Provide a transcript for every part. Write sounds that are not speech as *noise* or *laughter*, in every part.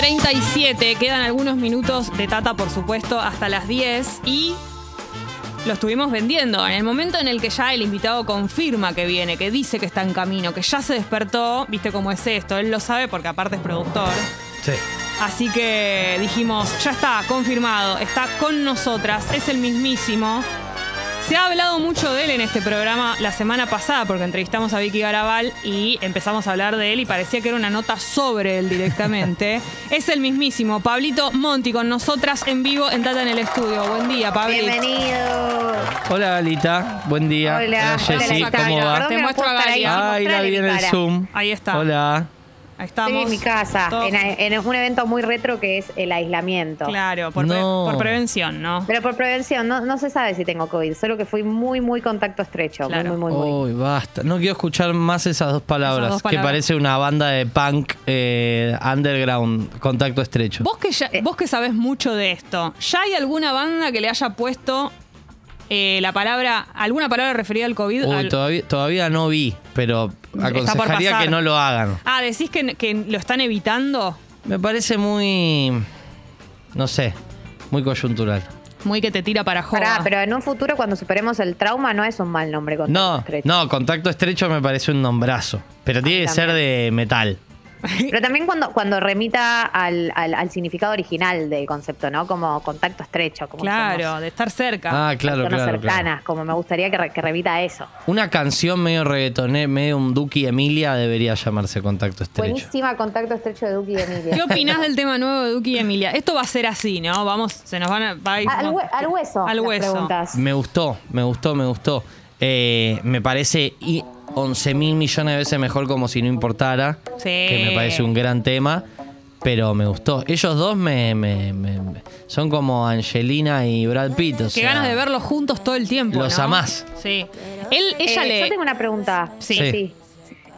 37, quedan algunos minutos de Tata, por supuesto, hasta las 10 y lo estuvimos vendiendo. En el momento en el que ya el invitado confirma que viene, que dice que está en camino, que ya se despertó, viste cómo es esto, él lo sabe porque aparte es productor. Sí. Así que dijimos, ya está, confirmado, está con nosotras, es el mismísimo. Se ha hablado mucho de él en este programa la semana pasada porque entrevistamos a Vicky Garabal y empezamos a hablar de él y parecía que era una nota sobre él directamente. *laughs* es el mismísimo Pablito Monti con nosotras en vivo en Tata en el estudio. Buen día, Pablito. Bienvenido. Hola, Alita. Buen día. Hola, Jessy. hola, ¿Cómo Alita. va? Te muestro a Ay, la vi en el. Zoom. Ahí está. Hola. Ahí estamos. Estoy en mi casa, en, en un evento muy retro que es el aislamiento. Claro, por, pre- por prevención, ¿no? Pero por prevención, no, no se sabe si tengo COVID, solo que fui muy, muy contacto estrecho. Claro. Muy, muy, muy, muy. Uy, basta. No quiero escuchar más esas dos palabras. Esas dos Que palabras. parece una banda de punk eh, underground, contacto estrecho. Vos que, ya- Eh. vos que sabés mucho de esto, ¿ya hay alguna banda que le haya puesto eh, la palabra, alguna palabra referida al COVID? Uy, al- todavía, todavía no vi, pero aconsejaría que no lo hagan. Ah, ¿decís que, que lo están evitando? Me parece muy. No sé, muy coyuntural. Muy que te tira para joda. Pará, pero en un futuro, cuando superemos el trauma, no es un mal nombre contacto No, estrecho. no, contacto estrecho me parece un nombrazo. Pero tiene que ser de metal. Pero también cuando, cuando remita al, al- al significado original del concepto, ¿no? Como contacto estrecho. Como Claro, somos de estar cerca. Ah, claro, claro, cercanas, claro. como me gustaría que, re- que remita a eso. Una canción medio reggaetoné, medio un Duki Emilia debería llamarse Contacto Estrecho. Buenísima contacto estrecho de Duki y Emilia. ¿Qué opinás del tema nuevo de Duki y Emilia? Esto va a ser así, ¿no? Vamos, se nos van a... va a ir- Al, hue- al hueso. Al hueso. preguntas. Me gustó, me gustó, me gustó. Eh, me parece y 11 mil millones de veces mejor como si no importara. Sí. Que me parece un gran tema. Pero me gustó. Ellos dos me, me- me- me- son como Angelina y Brad Pitt. o Qué sea, ganas de verlos juntos todo el tiempo, Los ¿no? amás. Sí. Él, ella Eh, le... Yo tengo una pregunta. Sí. Sí.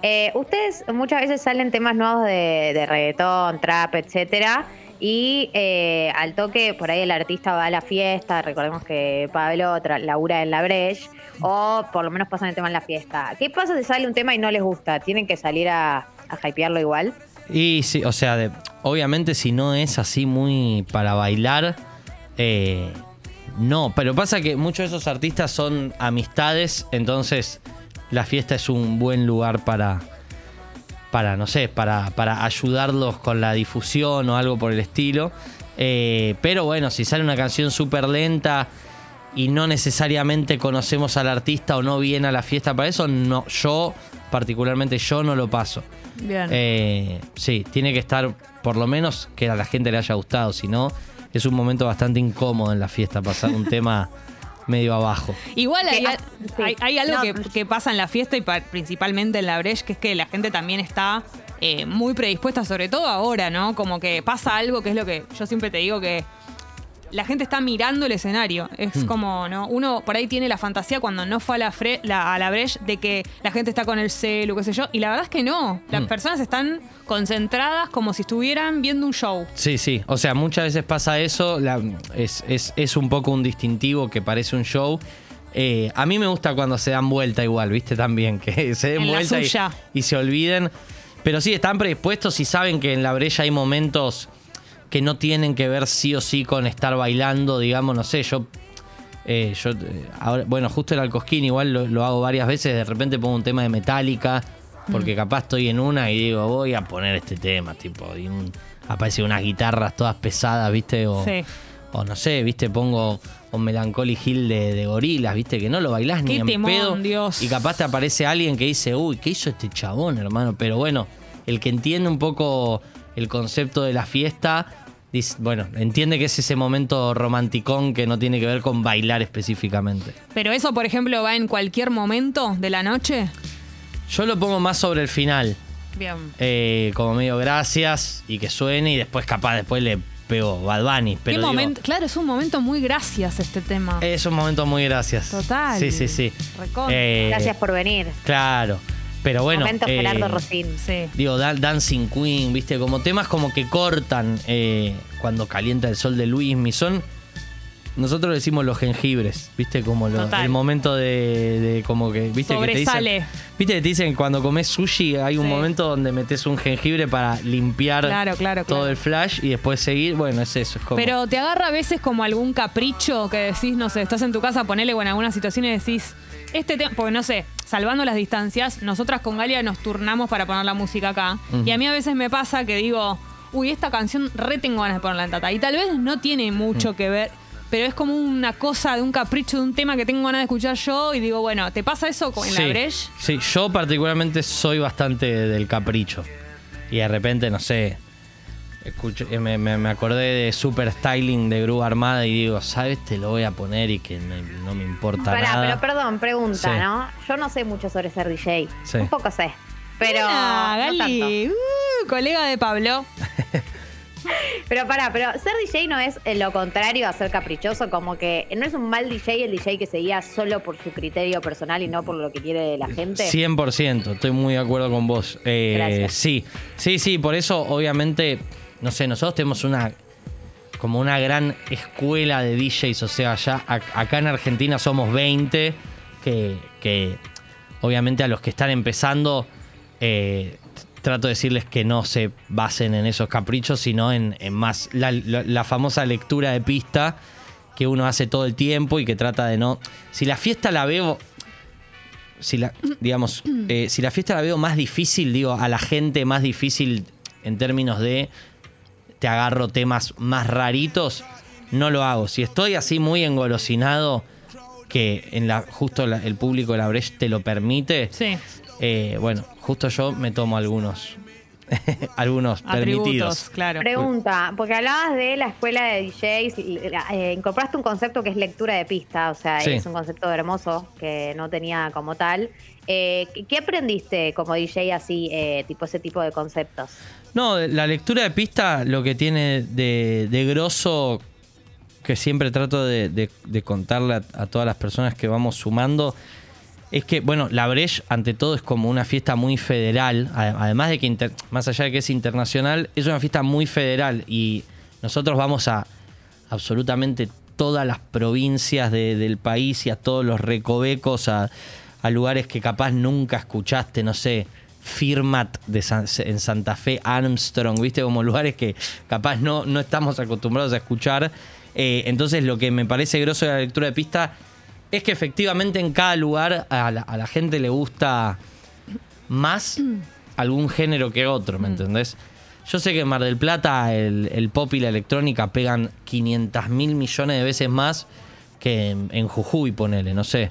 Eh, ustedes muchas veces salen temas nuevos de, de reggaetón, trap, etcétera. Y eh, al toque, por ahí el artista va a la fiesta, recordemos que Pablo labura en la Breche, o por lo menos pasan el tema en la fiesta. ¿Qué pasa si sale un tema y no les gusta? ¿Tienen que salir a, a hypearlo igual? Y sí, o sea, obviamente si no es así muy para bailar, eh, no. Pero pasa que muchos de esos artistas son amistades, entonces la fiesta es un buen lugar para, para no sé, para, para ayudarlos con la difusión o algo por el estilo. Eh, pero bueno, si sale una canción súper lenta y no necesariamente conocemos al artista o no viene a la fiesta para eso, no, yo, particularmente yo no lo paso. Bien. Eh, sí, tiene que estar, por lo menos, que a la gente le haya gustado. Si no, es un momento bastante incómodo en la fiesta, pasar un *laughs* tema medio abajo. Igual hay, hay- hay algo No. que, que pasa en la fiesta y pa- principalmente en la Breche, que es que la gente también está eh, muy predispuesta, sobre todo ahora, ¿no? Como que pasa algo que es lo que yo siempre te digo que la gente está mirando el escenario. Es Hmm. como, ¿no? Uno por ahí tiene la fantasía cuando no fue a la, fre- la- a la Breche de que la gente está con el celu, qué sé yo. Y la verdad es que no. Las Mm. personas están concentradas como si estuvieran viendo un show. Sí, sí. O sea, muchas veces pasa eso. la- es, es- es un poco un distintivo que parece un show. Eh, a mí me gusta cuando se dan vuelta igual, ¿viste? También, que *laughs* se den En vuelta y, y se olviden. Pero sí, están predispuestos y saben que en la brecha hay momentos que no tienen que ver sí o sí con estar bailando, digamos, no sé, yo... eh, yo eh, ahora, bueno, justo el Alcosquín igual lo, lo hago varias veces, de repente pongo un tema de Metallica, porque capaz estoy en una y digo, voy a poner este tema, tipo, y un- aparecen unas guitarras todas pesadas, ¿viste? O, Sí. o no sé, ¿viste? Pongo un Melancholy Hill de, de gorilas, ¿viste? Que no lo bailás ni en pedo. Dios. Y capaz te aparece alguien que dice, uy, ¿qué hizo este chabón, hermano? Pero bueno, el que entiende un poco el concepto de la fiesta, dice, bueno, entiende que es ese momento romanticón que no tiene que ver con bailar específicamente. Pero eso, por ejemplo, va en cualquier momento de la noche. Yo lo pongo más sobre el final, Bien. eh, como medio gracias y que suene y después capaz después le pego Bad Bunny. Pero ¿Qué digo, momento? Claro, es un momento muy gracias este tema. es un momento muy gracias. Total. Sí, sí, sí. Eh, Gracias por venir. Claro. Pero bueno. Momento eh, Gerardo Rosín. Sí. Digo, Dan- Dancing Queen, viste, como temas como que cortan eh, cuando calienta el sol de Luis son nosotros decimos los jengibres, ¿viste? Como el momento de, de como que, ¿viste? Que te dicen, ¿Viste que te dicen cuando comes sushi hay un Sí. momento donde metes un jengibre para limpiar Claro, claro, todo claro. el flash y después seguir? Bueno, es eso, es como... Pero te agarra a veces como algún capricho que decís, no sé, estás en tu casa, ponele o en alguna situación y decís, este tema, porque no sé, salvando las distancias, nosotras con Galia nos turnamos para poner la música acá. Y a mí a veces me pasa que digo, uy, esta canción re tengo ganas de ponerla en tata. Y tal vez no tiene mucho que ver, pero es como una cosa de un capricho de un tema que tengo ganas de escuchar yo y digo, bueno, ¿te pasa eso con- en la Breche? Sí, yo particularmente soy bastante del capricho. Y de repente, no sé, escucho, eh, me, me- me acordé de Super Styling de Grúa Armada y digo, ¿sabes? Te lo voy a poner y que me- no me importa Pará, nada. pero perdón, pregunta, Sí. ¿no? Yo no sé mucho sobre ser DJ. Sí. Un poco sé. Pero. Mira, no tanto. Gali, uh, colega de Pablo. *laughs* Pero pará, pero ser DJ no es eh, lo contrario a ser caprichoso, como que no es un mal DJ el DJ que se guía solo por su criterio personal y no por lo que quiere la gente. 100%, estoy muy de acuerdo con vos. Eh, Gracias. Sí, sí, sí, por eso obviamente, no sé, nosotros tenemos una como una gran escuela de DJs, o sea, ya ac- acá en Argentina somos 20, que, que obviamente a los que están empezando eh, trato de decirles que no se basen en esos caprichos, sino en, más la famosa lectura de pista que uno hace todo el tiempo y que trata de no... Si la fiesta la veo si la, digamos, eh, si la fiesta la veo más difícil, digo, a la gente más difícil en términos de te agarro temas más raritos, no lo hago. Si estoy así muy engolosinado, que en la, justo la- el público de la Breche te lo permite, Sí. eh, bueno, justo yo me tomo algunos, *laughs* algunos Atributos, permitidos. claro. Pregunta, porque hablabas de la escuela de DJs, eh, incorporaste un concepto que es lectura de pista, o sea, Sí. es un concepto hermoso que no tenía como tal. Eh, ¿qué- ¿Qué aprendiste como DJ así, eh, tipo ese tipo de conceptos? No, la lectura de pista lo que tiene de, de grosso, que siempre trato de, de- de contarle a, a todas las personas que vamos sumando, es que, bueno, la Breche ante todo es como una fiesta muy federal, ade- además de que, más allá de que es internacional, es una fiesta muy federal. Y nosotros vamos a absolutamente todas las provincias de- del país y a todos los recovecos, a, lugares que capaz nunca escuchaste, no sé, Firmat de en Santa Fe, Armstrong, viste, como lugares que capaz no, no estamos acostumbrados a escuchar. Eh, entonces lo que me parece grosso de la lectura de pista es que efectivamente en cada lugar a la, a la gente le gusta más algún género que otro, ¿me entendés? Yo sé que en Mar del Plata el, el pop y la electrónica pegan 500 mil millones de veces más que en, en Jujuy, ponele, no sé,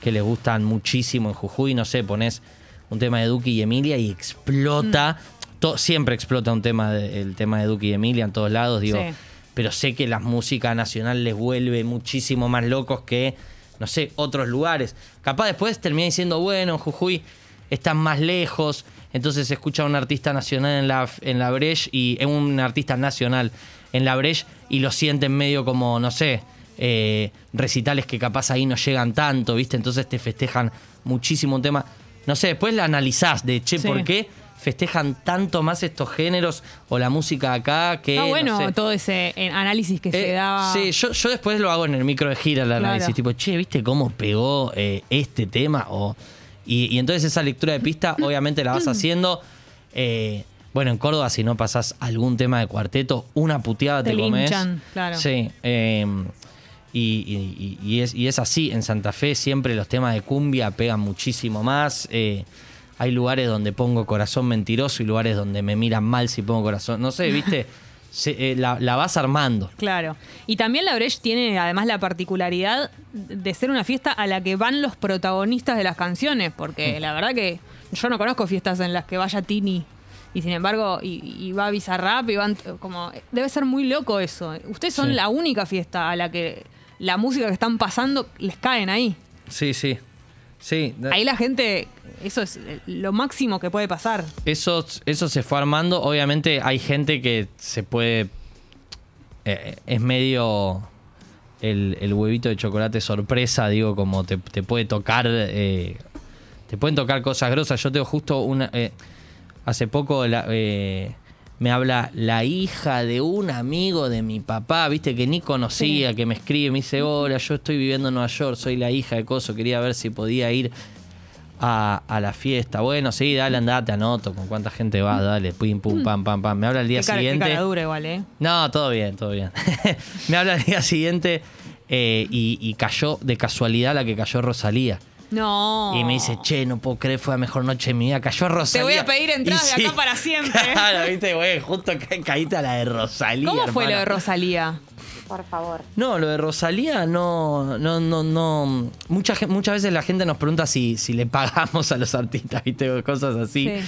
que les gustan muchísimo en Jujuy, no sé, pones un tema de Duki y Emilia y explota, to- siempre explota un tema de- el tema de Duki y Emilia en todos lados, digo, Sí. pero sé que la música nacional les vuelve muchísimo más locos que, no sé, otros lugares. Capaz después termina diciendo, bueno, Jujuy están más lejos, entonces se escucha a un artista nacional en la, en la Breche y es un artista nacional en la Breche y lo sienten medio como, no sé, eh, recitales que capaz ahí no llegan tanto, ¿viste? Entonces te festejan muchísimo un tema. No sé, después la analizás de, che, Sí. ¿por qué festejan tanto más estos géneros o la música acá que... Está no bueno sé? todo ese eh, análisis que se Eh, daba. Sí, yo, yo después lo hago en el micro de gira, el Claro. análisis. Tipo, che, ¿viste cómo pegó eh, este tema? O, y, y entonces esa lectura de pista, obviamente la vas haciendo. eh, bueno, en Córdoba, si no pasás algún tema de cuarteto, una puteada te, Te comes. linchan, claro. Sí. y, y- y- y es, y es así. En Santa Fe siempre los temas de cumbia pegan muchísimo más. eh, hay lugares donde pongo corazón mentiroso y lugares donde me miran mal si pongo corazón. No sé, *laughs* ¿viste? Se- eh, la, la vas armando. Claro. Y también la Breche tiene además la particularidad de ser una fiesta a la que van los protagonistas de las canciones, Mm. porque la verdad que yo no conozco fiestas en las que vaya Tini y sin embargo y, y va Bizarrap y van como debe ser muy loco eso. Ustedes son Sí. la única fiesta a la que la música que están pasando les caen ahí. Sí, sí. Sí. Ahí la gente eso es lo máximo que puede pasar. Eso, eso se fue armando. Obviamente hay gente que se puede. eh, es medio el, el huevito de chocolate sorpresa, digo, como te, te puede tocar. eh, te pueden tocar cosas grosas. Yo tengo justo una. eh, hace poco la- eh, me habla la hija de un amigo de mi papá, viste, que ni conocía, que me escribe, me dice, hola, yo estoy viviendo en Nueva York, soy la hija de Coso, quería ver si podía ir a, a la fiesta. Bueno, sí, dale, andate, anoto, con cuánta gente va, dale, pim, pum, pam, pam, pam. Me habla el día Qué cara, qué siguiente. cara dura igual, ¿eh? No, todo bien, todo bien. *laughs* me habla el día siguiente eh, y, y cayó de casualidad la que cayó Rosalía. No. Y me dice, che, no puedo creer, fue la mejor noche de mi vida. Cayó Rosalía. voy a pedir entradas de acá para siempre. Claro, viste, güey, justo ca- caíste a la de Rosalía. ¿Cómo fue lo de Rosalía? Por favor. No, lo de Rosalía no, no, no, no. Mucha, muchas veces la gente nos pregunta si, si le pagamos a los artistas, viste, cosas así. Sí.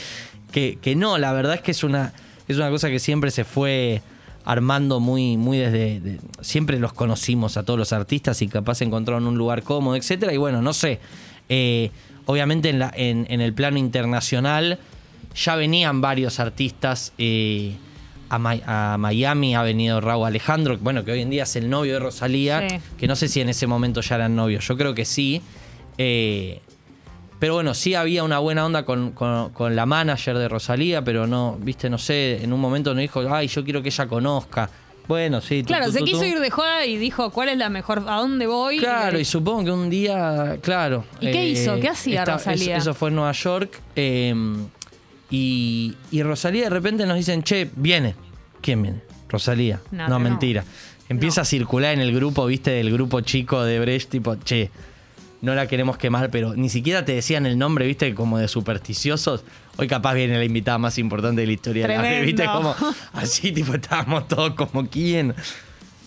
Que, que no, la verdad es que es una, es una cosa que siempre se fue armando muy, muy desde. de- siempre los conocimos a todos los artistas y capaz encontraron un lugar cómodo, etcétera. Y bueno, no sé. Eh, obviamente en, la, en, en el plano internacional ya venían varios artistas. eh, a, Mi- a Miami ha venido Raúl Alejandro, bueno, que hoy en día es el novio de Rosalía, Sí. que no sé si en ese momento ya eran novios, yo creo que sí. Eh, pero bueno, sí había una buena onda con, con- con la manager de Rosalía, pero no, viste, no sé, en un momento nos dijo, ay, yo quiero que ella conozca. Bueno, sí. tu, Claro, tu, se quiso ir de joda y dijo, ¿cuál es la mejor? ¿A dónde voy? Claro, Eh, y supongo que un día, claro. ¿Y qué hizo? ¿Qué hacía Rosalía? Eso, eso fue en Nueva York. eh, y, y Rosalía de repente nos dicen, che, viene. ¿Quién viene? Rosalía. No, No, no. mentira. Empieza No. a circular en el grupo, viste, del grupo chico de Brecht, tipo, che, no la queremos quemar, pero ni siquiera te decían el nombre, viste, como de supersticiosos. Hoy capaz viene la invitada más importante de la historia de la Tremendo. viste, como *laughs* así, tipo, estábamos todos como quién.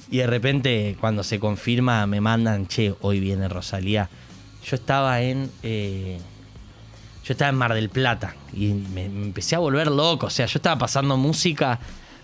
Y de repente, cuando se confirma, me mandan, che, hoy viene Rosalía. Yo estaba en. eh, yo estaba en Mar del Plata y me, me empecé a volver loco. O sea, yo estaba pasando música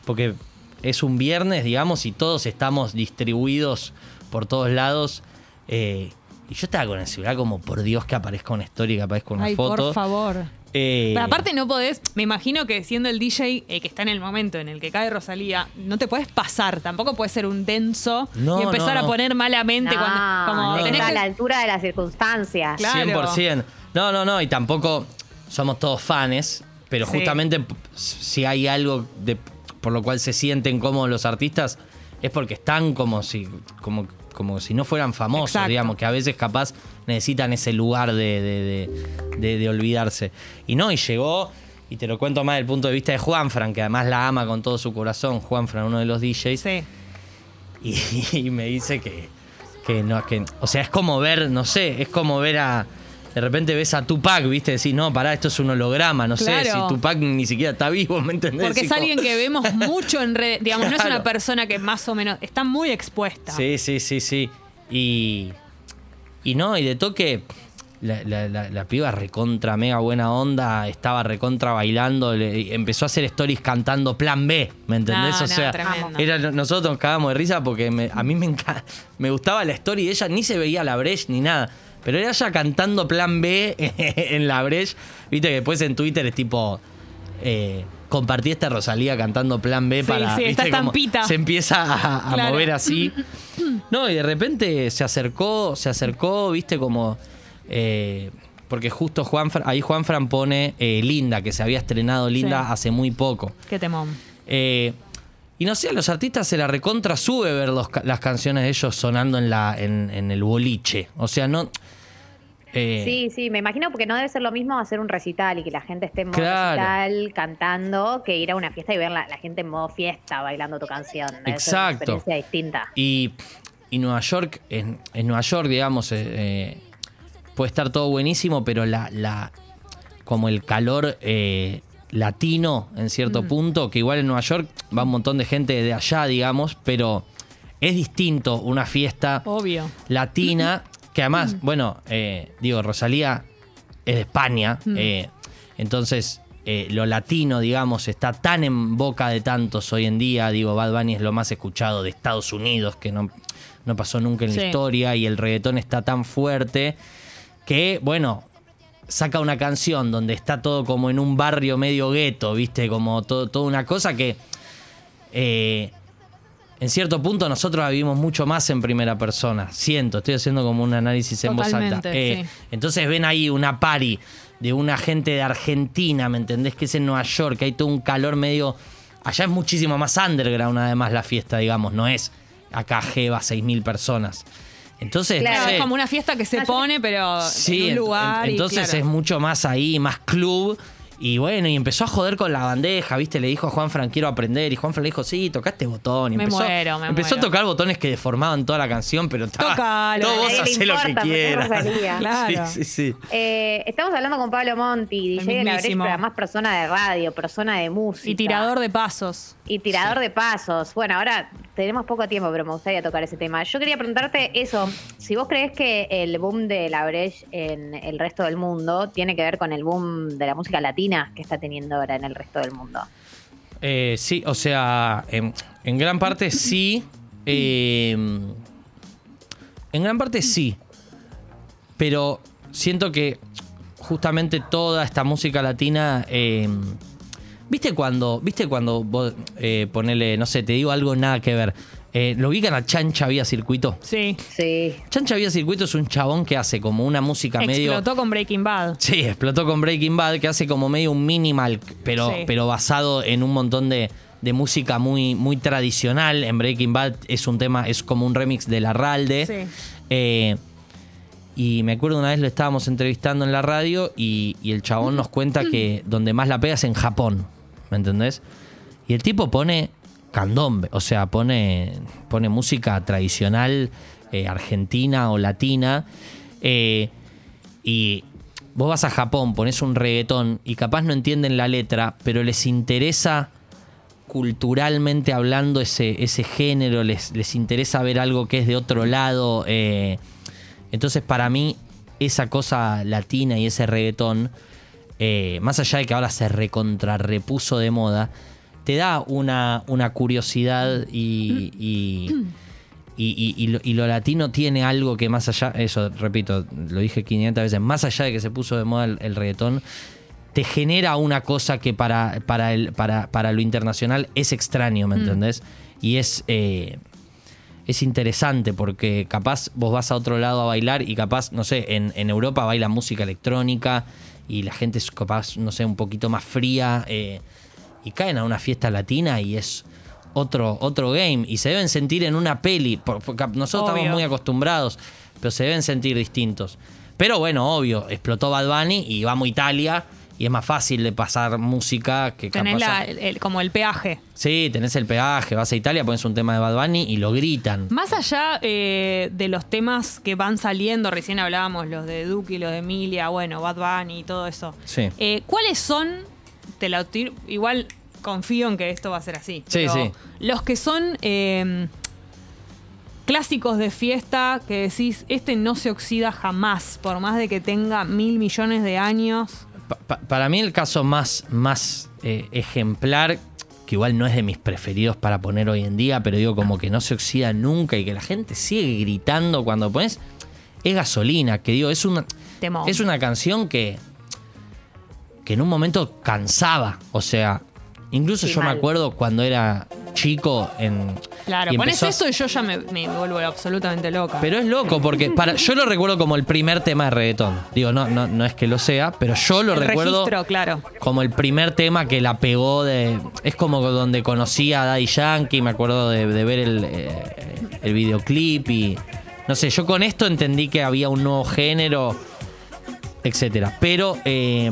porque es un viernes, digamos, y todos estamos distribuidos por todos lados. eh, y yo estaba con el celular como, por Dios, que aparezca una historia, que aparezca una Ay, foto. por favor. Eh, Pero aparte no podés, me imagino que siendo el DJ eh, que está en el momento en el que cae Rosalía, no te puedes pasar, tampoco puedes ser un denso No, y empezar no, a poner malamente No, cuando como no, tenés está a la altura de las circunstancias. Claro. 100%. No, no, no, y tampoco somos todos fans, pero Sí. justamente si hay algo de, por lo cual se sienten cómodos los artistas, es porque están como si, como, como si no fueran famosos, Exacto. digamos, que a veces capaz necesitan ese lugar de, de- de- olvidarse. Y no, y llegó, y te lo cuento más desde el punto de vista de Juanfran, que además la ama con todo su corazón, Juanfran, uno de los DJs, Sí. y, *laughs* y me dice que, que no, que, o sea, es como ver, no sé, es como ver a, de repente ves a Tupac, viste, decís, no, pará, esto es un holograma, no sé, si Tupac ni siquiera está vivo, ¿me entendés? Porque es alguien que vemos *laughs* mucho en redes, digamos, no es una persona que más o menos está muy expuesta. Sí, sí, sí, sí. Y, y no, y de toque, la, la, la- la piba recontra, mega buena onda, estaba recontra bailando, le- empezó a hacer stories cantando Plan B, ¿me entendés? No, o no, sea, tremendo. era, nosotros nos cagábamos de risa porque me- a mí me, me gustaba la story de ella, ni se veía la Breche ni nada. Pero era ella cantando Plan B *laughs* en la Breche. Viste que después en Twitter es tipo. Eh, compartí esta Rosalía cantando Plan B Sí, para. sí, ¿viste? Como estampita. Se empieza a, a Claro. mover así. *clears throat* No, y de repente se acercó, se acercó, viste, como. eh, porque justo Juan, ahí Juan Fran pone eh, Linda, que se había estrenado Linda Sí. hace muy poco. Qué temón. Eh, y no sé, a los artistas se la recontra sube ver los las canciones de ellos sonando en, la, en, en el boliche. O sea, no. Eh, Sí, sí, me imagino porque no debe ser lo mismo hacer un recital y que la gente esté en modo Claro. recital cantando que ir a una fiesta y ver la, la gente en modo fiesta bailando tu canción. Debe ser una Exacto. experiencia distinta. Y, y Nueva York, en, en Nueva York, digamos, eh, eh, puede estar todo buenísimo, pero la, la como el calor eh, latino en cierto punto, que igual en Nueva York va un montón de gente de allá, digamos, pero es distinto una fiesta Obvio. latina, que además, bueno, eh, digo, Rosalía es de España, eh, entonces eh, lo latino, digamos, está tan en boca de tantos hoy en día, digo, Bad Bunny es lo más escuchado de Estados Unidos, que no, no pasó nunca en Sí. la historia, y el reggaetón está tan fuerte que, bueno, saca una canción donde está todo como en un barrio medio gueto, viste, como todo, toda una cosa que... eh, en cierto punto nosotros la vivimos mucho más en primera persona. Siento, estoy haciendo como un análisis en voz alta. Eh, sí. Entonces ven ahí una pari de una gente de Argentina, ¿me entendés? Que es en Nueva York, que hay todo un calor medio allá es muchísimo más underground además la fiesta, digamos, no es acá Jeva 6.000 personas. Entonces, Claro, no Claro, sé, es como una fiesta que se pone, pero Sí, en un lugar. ent- y entonces claro. es mucho más ahí, más club. Y bueno, y empezó a joder con la bandeja, ¿viste? Le dijo a Juan Fran, quiero aprender. Y Juan Fran le dijo, sí, toca este botón. Y Me empezó, muero, me empezó a tocar botones que deformaban toda la canción, pero estaba. Tocalo. todo vos hacés lo que quieras. *laughs* Claro. Sí, sí, sí. Eh, estamos hablando con Pablo Monti, DJ de la Brecha, además persona de radio, persona de música. Y tirador de pasos. Y tirador de pasos. Bueno, ahora tenemos poco tiempo, pero me gustaría tocar ese tema. Yo quería preguntarte eso, si vos crees que el boom de la Breche en el resto del mundo tiene que ver con el boom de la música latina que está teniendo ahora en el resto del mundo. Eh, sí, o sea, en, gran parte sí. eh, en gran parte sí. Pero siento que justamente toda esta música latina. eh, ¿Viste cuando, viste cuando vos eh, ponele, no sé, te digo algo nada que ver? Eh, ¿Lo ubican a Chancha Vía Circuito? Sí. Sí. Chancha Vía Circuito es un chabón que hace como una música medio. Explotó con Breaking Bad. Sí, explotó con Breaking Bad, que hace como medio un minimal, pero, Sí. pero basado en un montón de, de música muy, muy tradicional. En Breaking Bad es un tema, es como un remix de La Ralde. Sí. Eh, y me acuerdo una vez lo estábamos entrevistando en la radio y, y el chabón nos cuenta que donde más la pega es en Japón. ¿Me entendés? Y el tipo pone candombe, o sea, pone, pone música tradicional eh, argentina o latina. eh, y vos vas a Japón, pones un reggaetón y capaz no entienden la letra, pero les interesa culturalmente hablando ese, ese género, les, les interesa ver algo que es de otro lado. eh, entonces, para mí, esa cosa latina y ese reggaetón, eh, más allá de que ahora se recontra repuso de moda, te da una, una curiosidad y, y, y- lo, y lo latino tiene algo que más allá, eso repito, lo dije 500 veces, más allá de que se puso de moda el, el reggaetón, te genera una cosa que para, para, el, para, para lo internacional es extraño, ¿me entendés? Y es, eh, es interesante porque capaz vos vas a otro lado a bailar y capaz, no sé, en, en Europa baila música electrónica y la gente es capaz, no sé, un poquito más fría eh, y caen a una fiesta latina y es otro, otro game y se deben sentir en una peli, por- porque nosotros Obvio. estamos muy acostumbrados, pero se deben sentir distintos. Pero bueno, obvio, explotó Bad Bunny y vamos a Italia y es más fácil de pasar música que Tenés la- el- como el peaje. Sí, tenés el peaje, vas a Italia, pones un tema de Bad Bunny y lo gritan. Más allá eh, de los temas que van saliendo, recién hablábamos los de Duki los de Emilia, bueno, Bad Bunny y todo eso. Sí. Eh, ¿Cuáles son? Te la tiro- igual confío en que esto va a ser así. Sí, pero sí. Los que son eh, clásicos de fiesta que decís, este no se oxida jamás, por más de que tenga mil millones de años. Pa- pa- para mí el caso más, más eh, ejemplar, que igual no es de mis preferidos para poner hoy en día, pero digo como que no se oxida nunca y que la gente sigue gritando cuando pones, es gasolina, que digo, es una, Temón. es una canción que, que en un momento cansaba. O sea, incluso Sí, yo me acuerdo cuando era chico en... Claro, y pones empezó a- esto y yo ya me, me vuelvo absolutamente loca. Pero es loco porque para, yo lo recuerdo como el primer tema de reggaetón. Digo, no, no, no es que lo sea, pero yo lo el recuerdo registro, claro. como el primer tema que la pegó de. Es como donde conocí a Daddy Yankee, me acuerdo de, de ver el, eh, el videoclip y. No sé, yo con esto entendí que había un nuevo género, etcétera. Pero. eh,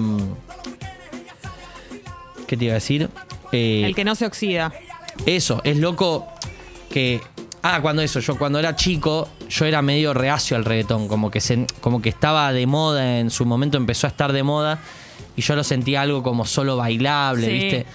¿Qué te iba a decir? Eh, El que no se oxida. Eso, es loco que. Ah, cuando eso, yo cuando era chico, yo era medio reacio al reggaetón, como que, se, como que estaba de moda, en su momento empezó a estar de moda, y yo lo sentía algo como solo bailable, Sí. ¿viste?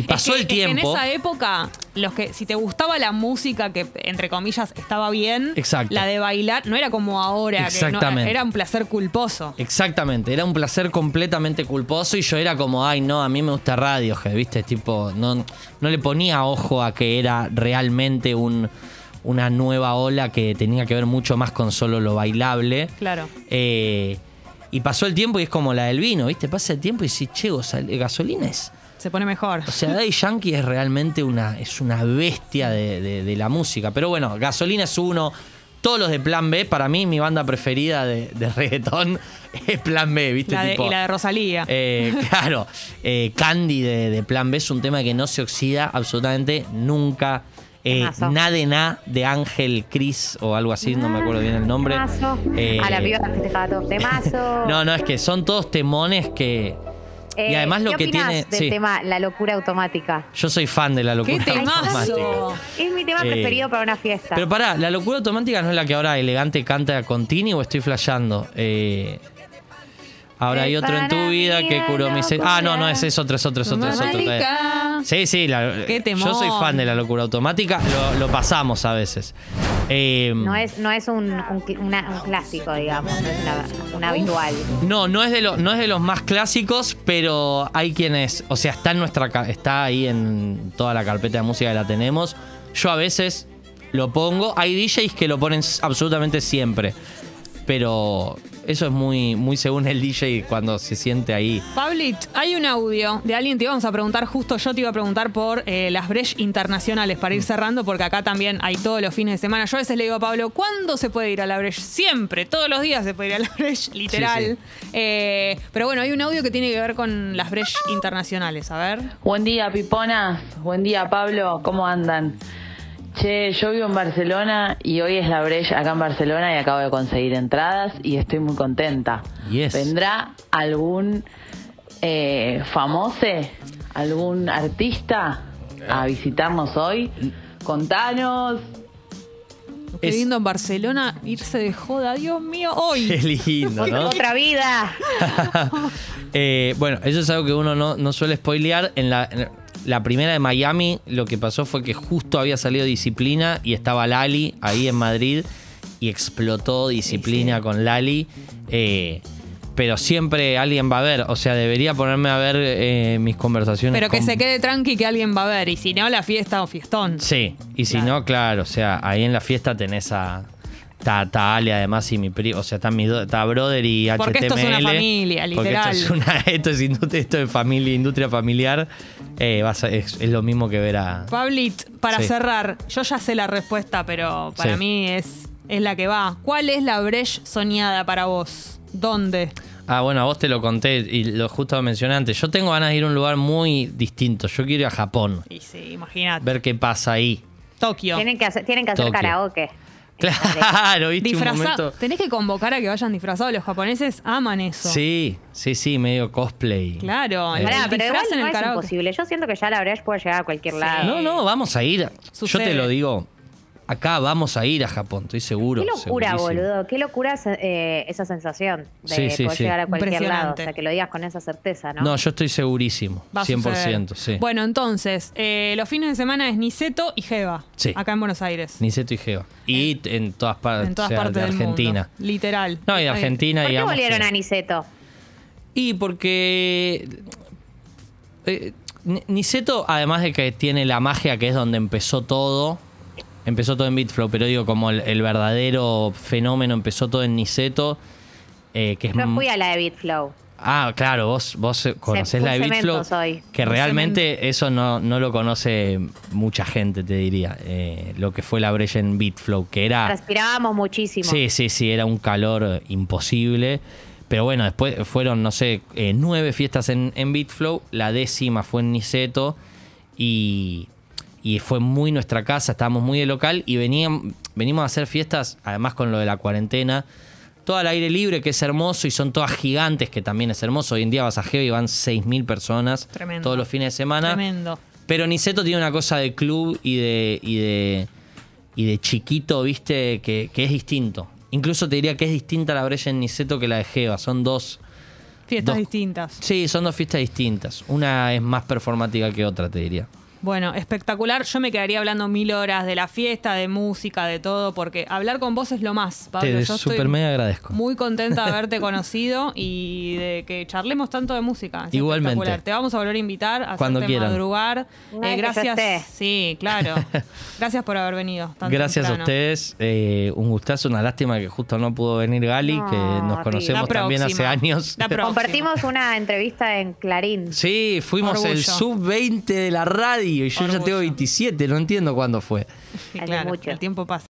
Y pasó Es que- el tiempo. En esa época, los que si te gustaba la música que entre comillas estaba bien, Exacto. la de bailar no era como ahora, que no- Exactamente. era un placer culposo. Exactamente, era un placer completamente culposo y yo era como, ay no, a mí me gusta Radiohead, ¿viste? Tipo, no, no le ponía ojo a que era realmente un, una nueva ola que tenía que ver mucho más con solo lo bailable. Claro. Eh, y pasó el tiempo y es como la del vino, ¿viste? Pasa el tiempo y si che, gasolina es. Se pone mejor. O sea, Daddy Yankee es realmente una, es una bestia de, de- de la música. Pero bueno, gasolina es uno, todos los de Plan B, para mí mi banda preferida de, de reggaetón *laughs* es Plan B, ¿viste? La de- Tipo, y la de Rosalía. eh, *laughs* claro, eh, Candy de, de Plan B es un tema que no se oxida absolutamente nunca. Eh, Temazo. na de na de Ángel Cris o algo así, no me acuerdo bien el nombre. Temazo. Eh, a la piba que festejaba todo. *laughs* Temazo. No, no, es que son todos temones que. Y Eh, además lo ¿qué que tiene. del sí, tema La locura automática? yo soy fan de la ¡Qué locura automática. temazo! Es mi tema Eh, preferido para una fiesta. Pero pará, la locura automática no es la que ahora elegante canta Contini o estoy flasheando. Eh, ahora hay Es otro en tu vida que curó mi. Ah, no, no, es locura. es otro, es otro, es otro, es otro. Automática. Sí, sí, la- Qué yo soy fan de la locura automática, lo, lo pasamos a veces. Eh, no es, no es un, un cl- una- un clásico, digamos, no es una, una habitual. No, no es de lo- no es de los más clásicos, pero hay quienes, o sea, está en nuestra está ahí en toda la carpeta de música que la tenemos. Yo a veces lo pongo, hay DJs que lo ponen absolutamente siempre. Pero eso es muy muy según el DJ cuando se siente ahí. Pablit, hay un audio de alguien, te íbamos a preguntar, justo yo te iba a preguntar por eh, las Brecht internacionales para Mm. ir cerrando, porque acá también hay todos los fines de semana. Yo a veces le digo a Pablo, ¿cuándo se puede ir a la Brecht? Siempre, todos los días se puede ir a la *laughs* Brecht, literal. Eh, pero bueno, hay un audio que tiene que ver con las Brecht internacionales, a ver. Buen día, Piponas. Buen día, Pablo. ¿Cómo andan? Che, yo vivo en Barcelona y hoy es la brecha acá en Barcelona y acabo de conseguir entradas y estoy muy contenta. Yes. ¿Vendrá algún eh, famoso, algún artista a visitarnos hoy? Contanos. Qué Es- lindo en Barcelona irse de joda, Dios mío, hoy. Qué lindo, ¿no? Otra vida. *laughs* Eh, bueno, eso es algo que uno no, no suele spoilear. En la, en la primera de Miami, lo que pasó fue que justo había salido Disciplina y estaba Lali ahí en Madrid y explotó Disciplina con Lali. Eh, pero siempre alguien va a ver, o sea, debería ponerme a ver eh, mis conversaciones. Pero que con- se quede tranqui que alguien va a ver. Y si no, la fiesta o fiestón. Sí, y si Claro. no, claro, o sea, ahí en la fiesta tenés a. Está, está Ale además y mi primo, o sea, está, mi do- está Brother y HTML. Porque esto es una familia, porque literal. Esto es, una, *laughs* esto es industria, esto es familia, industria familiar. eh, vas a- es, es lo mismo que ver a. Pablit, para Sí. cerrar, yo ya sé la respuesta, pero para Sí. mí es, es la que va. ¿Cuál es la Breche soñada para vos? ¿Dónde? Ah, bueno, a vos te lo conté y lo justo mencioné antes. Yo tengo ganas de ir a un lugar muy distinto. Yo quiero ir a Japón, Y sí, imagínate. ver qué pasa ahí. Tokio. Tienen que hacer, tienen que hacer Tokio. karaoke. Claro, *laughs* viste un Disfraza- momento. Tenés que convocar a que vayan disfrazados. Los japoneses aman eso. Sí, sí, sí, medio cosplay. Claro, Eh, Pará, pero igual no el es karaoke. imposible. Yo siento que ya la Breche puede llegar a cualquier lado. No, no, vamos a ir. Yo te lo digo. Acá vamos a ir a Japón, estoy seguro. Qué locura, segurísimo. boludo. Qué locura eh, esa sensación de Sí, sí, poder sí. llegar a cualquier lado. O sea, que lo digas con esa certeza, ¿no? No, yo estoy segurísimo. Va a 100%, suceder. sí. Bueno, entonces, eh, los fines de semana es Niceto y Jeva. Sí. Acá en Buenos Aires. Niceto y Geo. Y en todas partes, en todas o sea, partes de del Argentina. mundo. Literal. No, y de Argentina, ¿Por qué volvieron a Niceto? Y porque. eh, Ni- Niceto, además de que tiene la magia que es donde empezó todo, empezó todo en Bitflow, pero digo, como el, el verdadero fenómeno empezó todo en Niceto, eh, que es Yo fui a la de Bitflow. Ah, claro, vos, vos conocés la de Bitflow. soy. Que Full realmente eso no, no lo conoce mucha gente, te diría. eh, lo que fue la brecha en Bitflow, que era. Respirábamos muchísimo. Sí, sí, sí, era un calor imposible. Pero bueno, después fueron, no sé, eh, nueve fiestas en, en Bitflow. La décima fue en Niceto. Y, y fue muy nuestra casa, estábamos muy de local. Y venían, venimos a hacer fiestas, además con lo de la cuarentena. Todo al aire libre, que es hermoso, y son todas gigantes, que también es hermoso. Hoy en día vas a Geo y van 6.000 personas Tremendo. todos los fines de semana. Tremendo. Pero Niceto tiene una cosa de club y de, y de, y de chiquito, viste, que, que es distinto. Incluso te diría que es distinta la brecha en Niceto que la de Jeva. Son dos. Fiestas Dos- distintas. Sí, son dos fiestas distintas. Una es más performática que otra, te diría. Bueno, espectacular. Yo me quedaría hablando mil horas de la fiesta, de música, de todo, porque hablar con vos es lo más, Pablo. Te Yo estoy súper mega agradezco. Muy contenta de *laughs* haberte conocido y de que charlemos tanto de música. Es Igualmente. espectacular. Te vamos a volver a invitar a Cuando madrugar. Ay, Eh, gracias. Sí, claro. *laughs* gracias por haber venido. tan Gracias a ustedes. eh, un gustazo, una lástima que justo no pudo venir Gali, No, que nos conocemos también hace años. La próxima. Compartimos una entrevista en Clarín. Sí, fuimos Orgullo. el sub-20 de la radio y yo ya Orgullo. tengo 27, no entiendo cuándo fue. Sí, claro, el tiempo pasa.